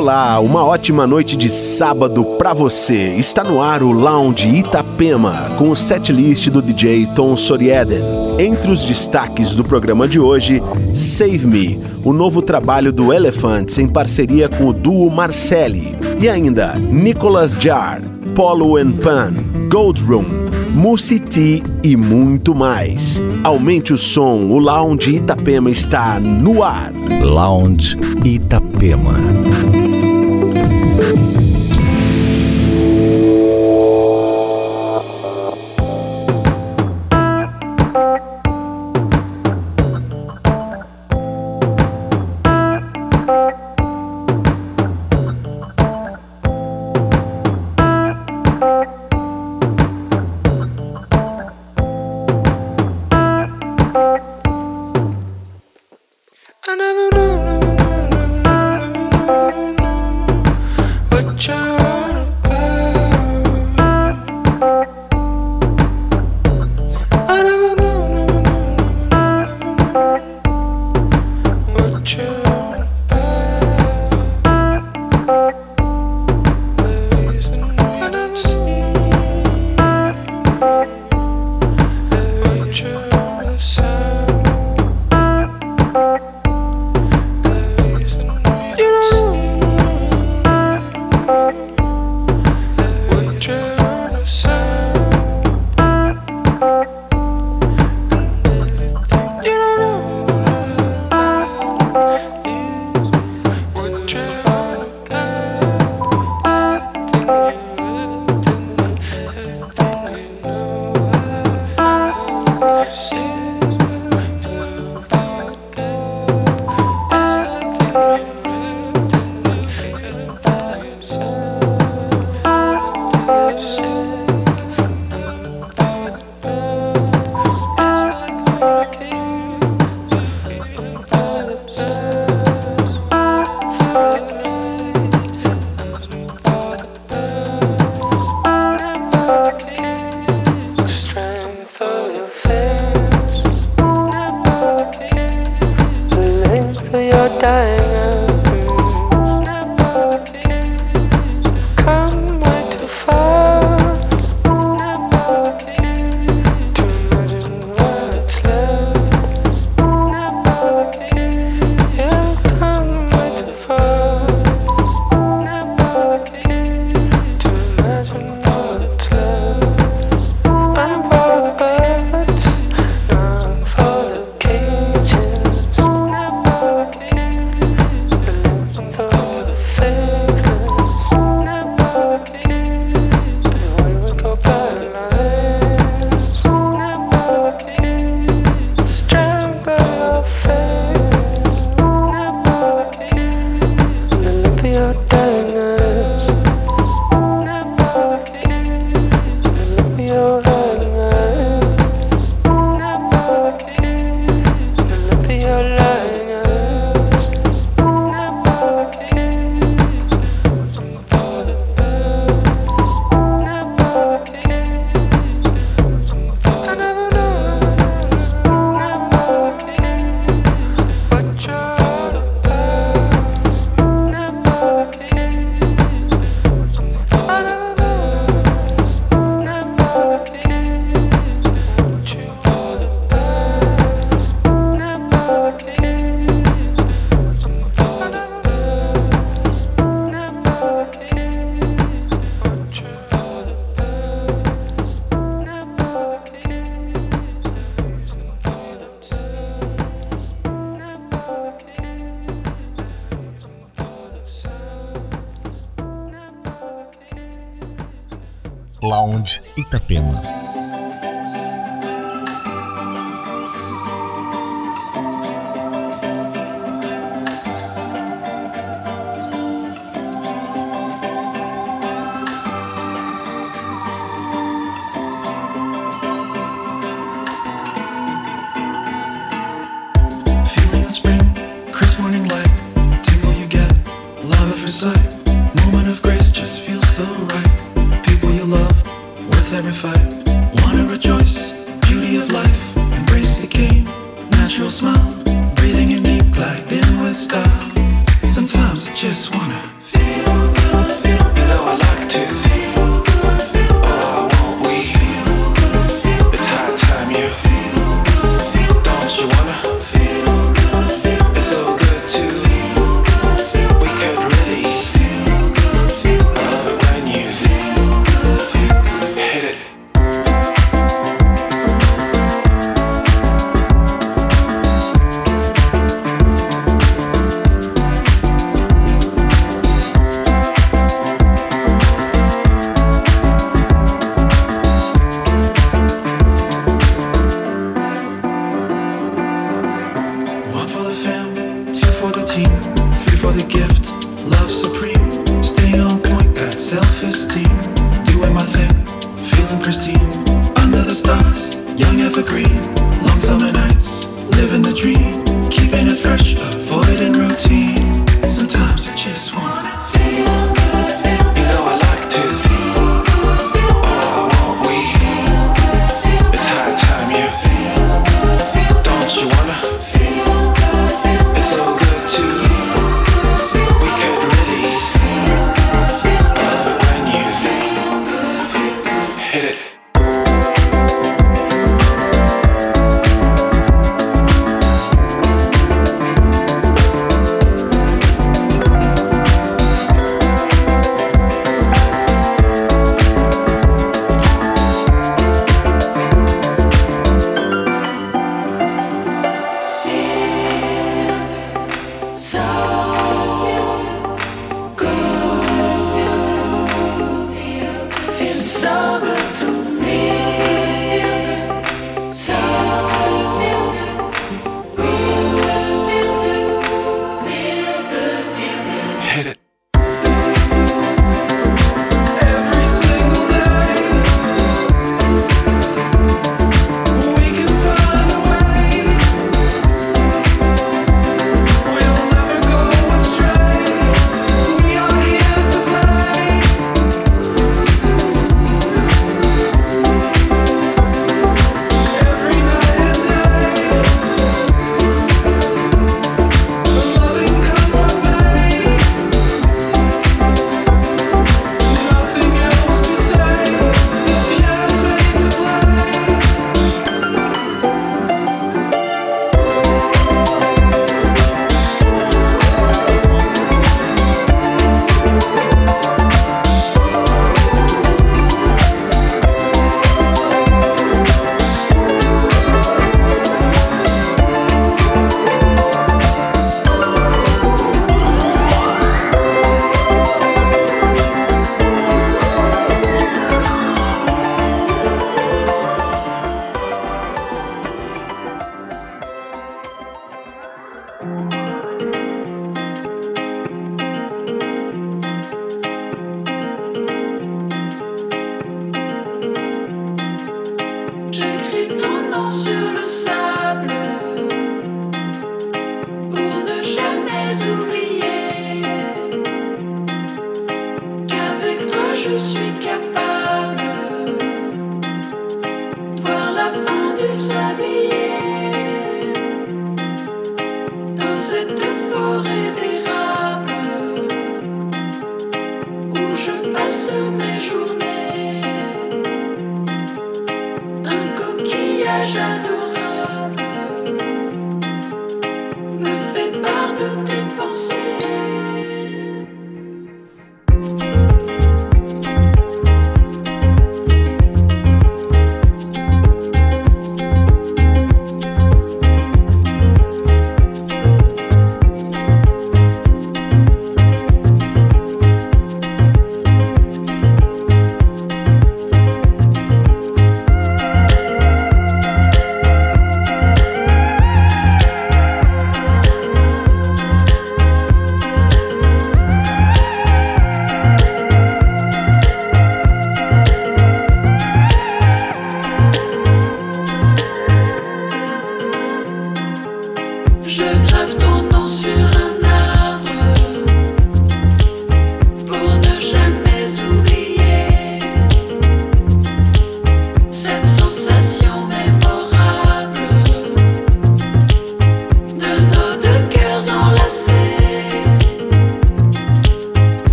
Olá, uma ótima noite de sábado pra você. Está no ar o Lounge Itapema, com o setlist do DJ Tom Sorieden. Entre os destaques do programa de hoje, Save Me, o novo trabalho do Elephants em parceria com o duo Marcelli. E ainda, Nicholas Jar, Polo and Pan, Gold Room, Musi T e muito mais. Aumente o som, o Lounge Itapema está no ar. Lounge. Itapema.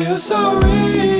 feel so real.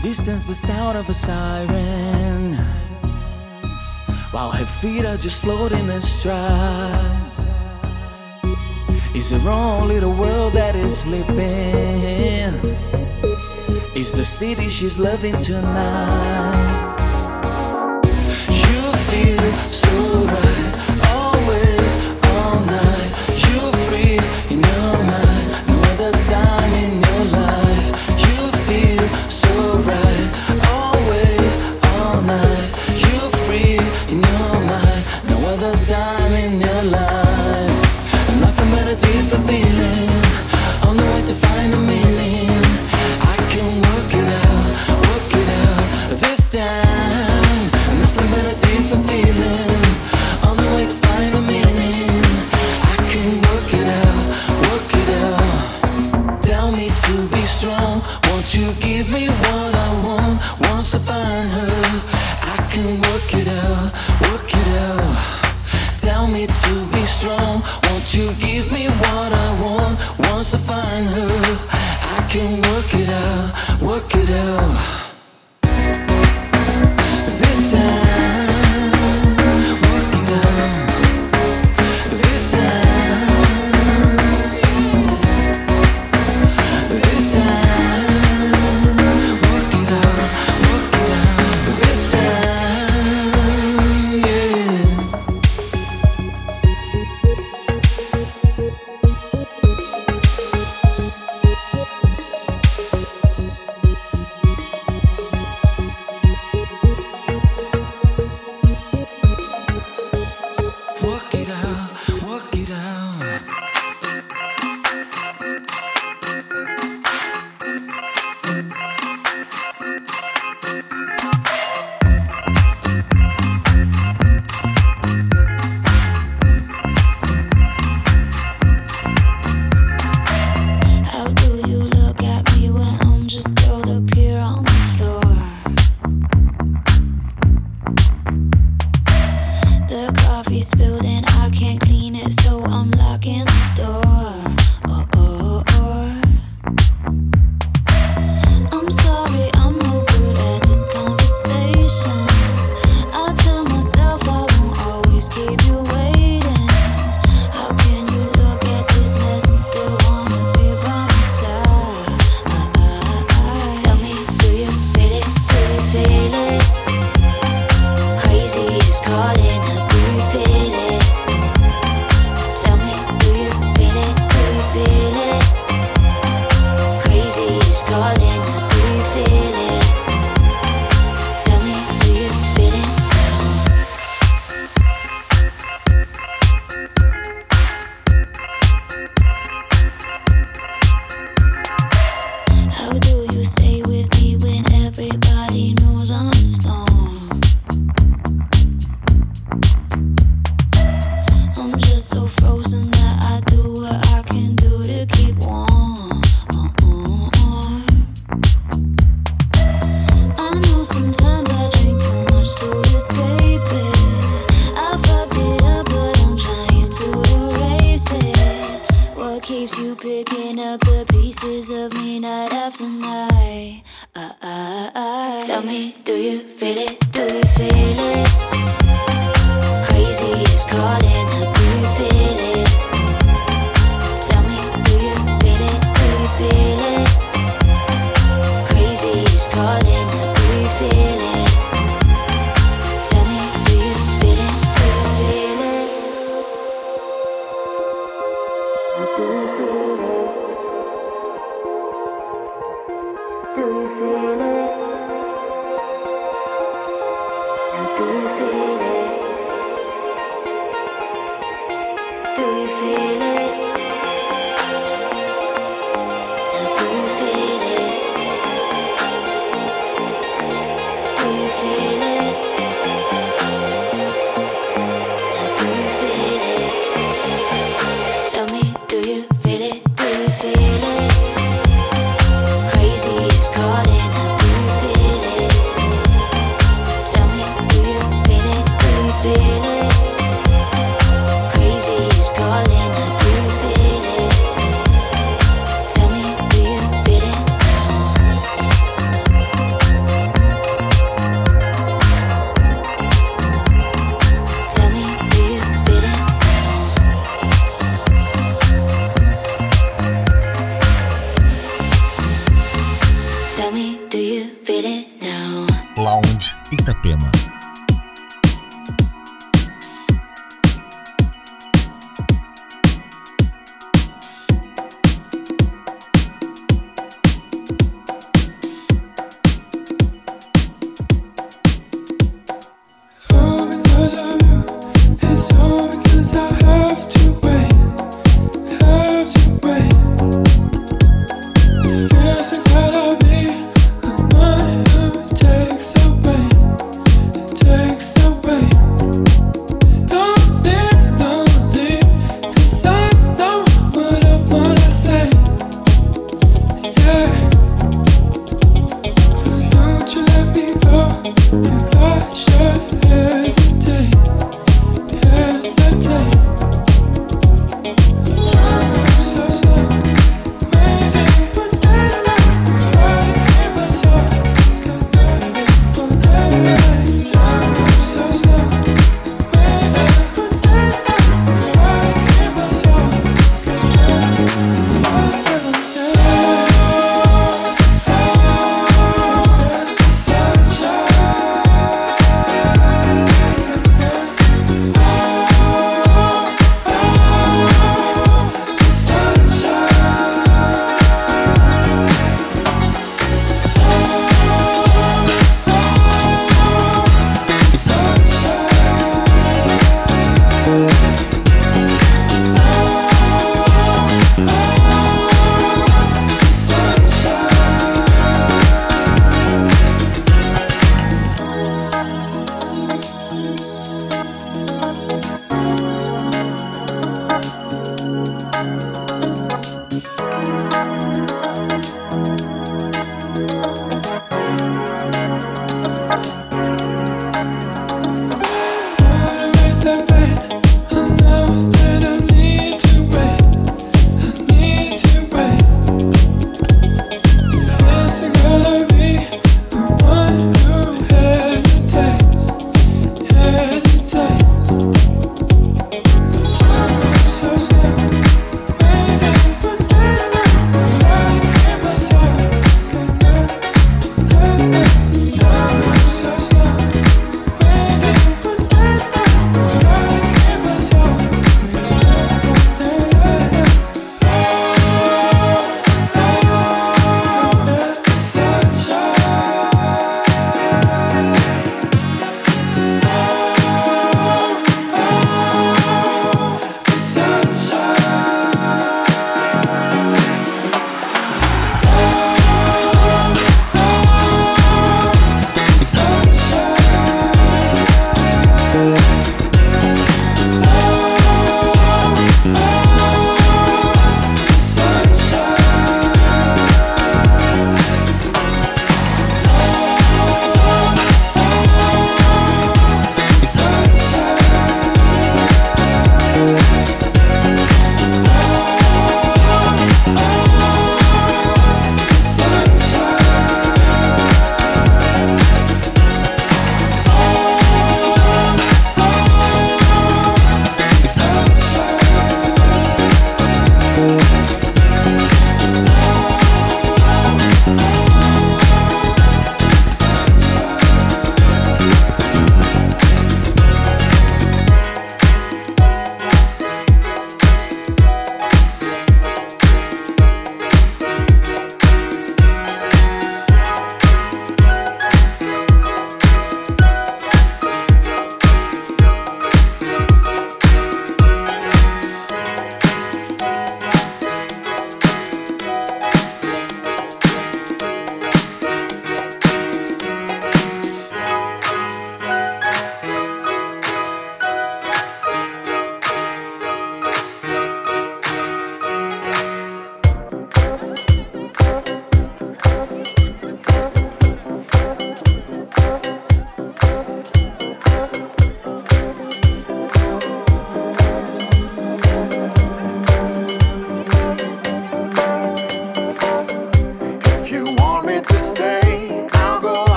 distance, the sound of a siren. While her feet are just floating astride. Is it only the world that is sleeping? Is the city she's loving tonight? You feel so.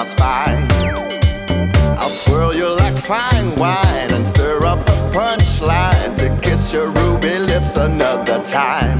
my spine. I'll swirl you like fine wine and stir up a punchline to kiss your ruby lips another time.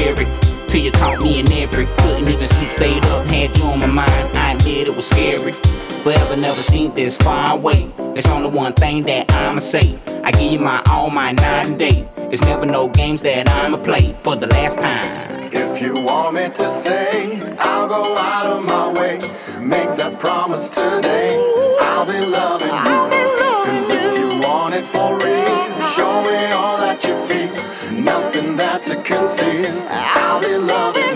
Scary, Till you caught me in every. Couldn't even sleep, stayed up, had you on my mind. I admit it was scary. Forever never seen this far away. It's only one thing that I'ma say. I give you my all, my night and day. It's never no games that I'ma play for the last time. If you want me to stay, I'll go out of my way. Make that promise today. I'll be loving. to conceal. I'll be loving.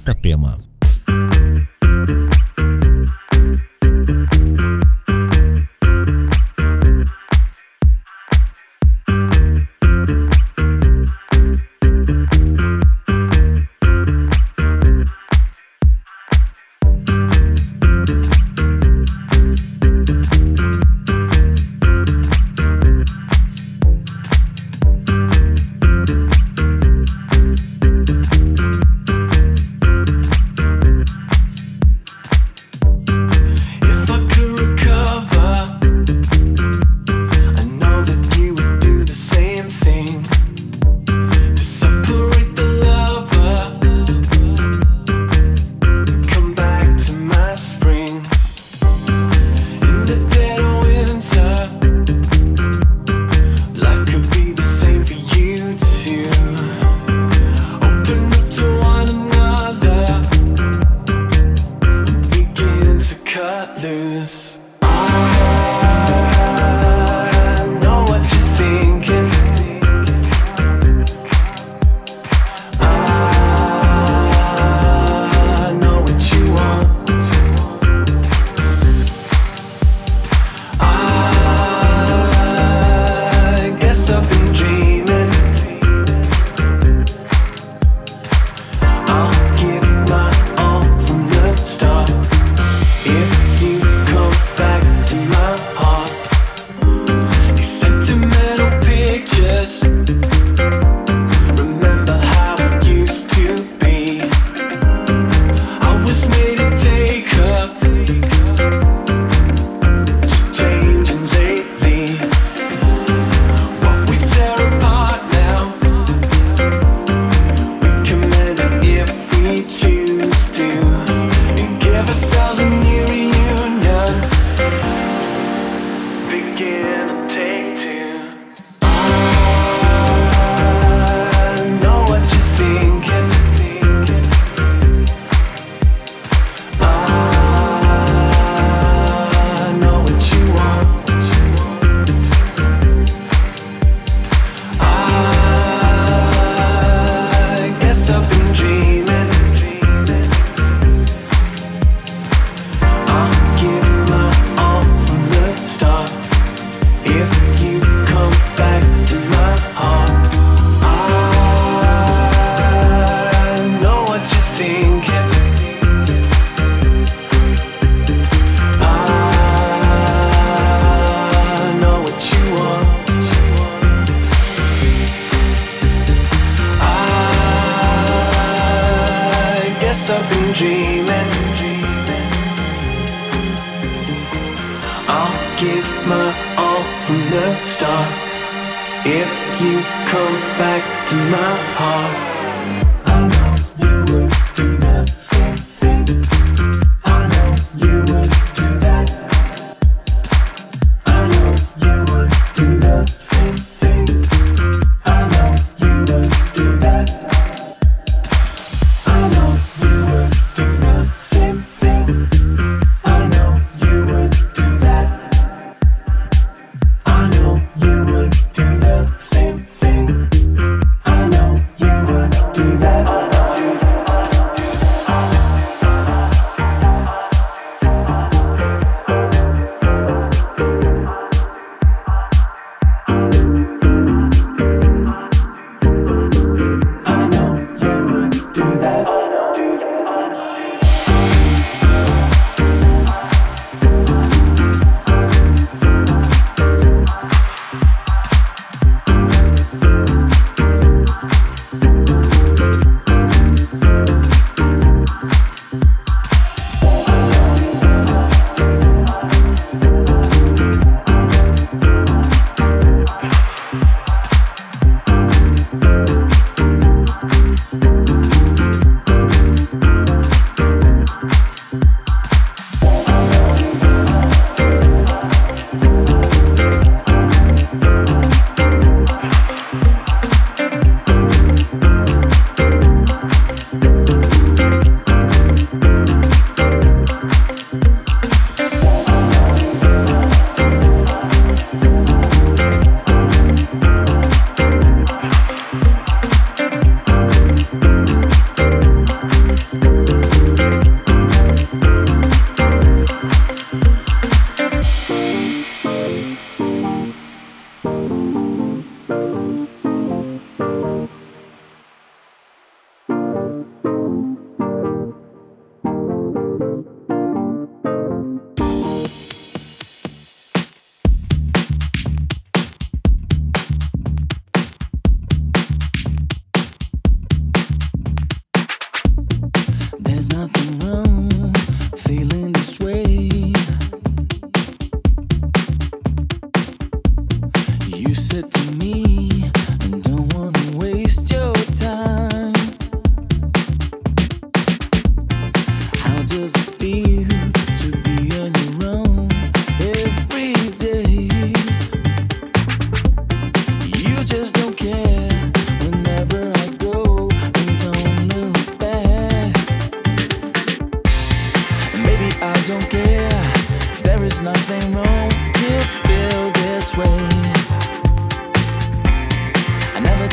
Itapema.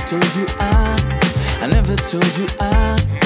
Told you I, I never told you I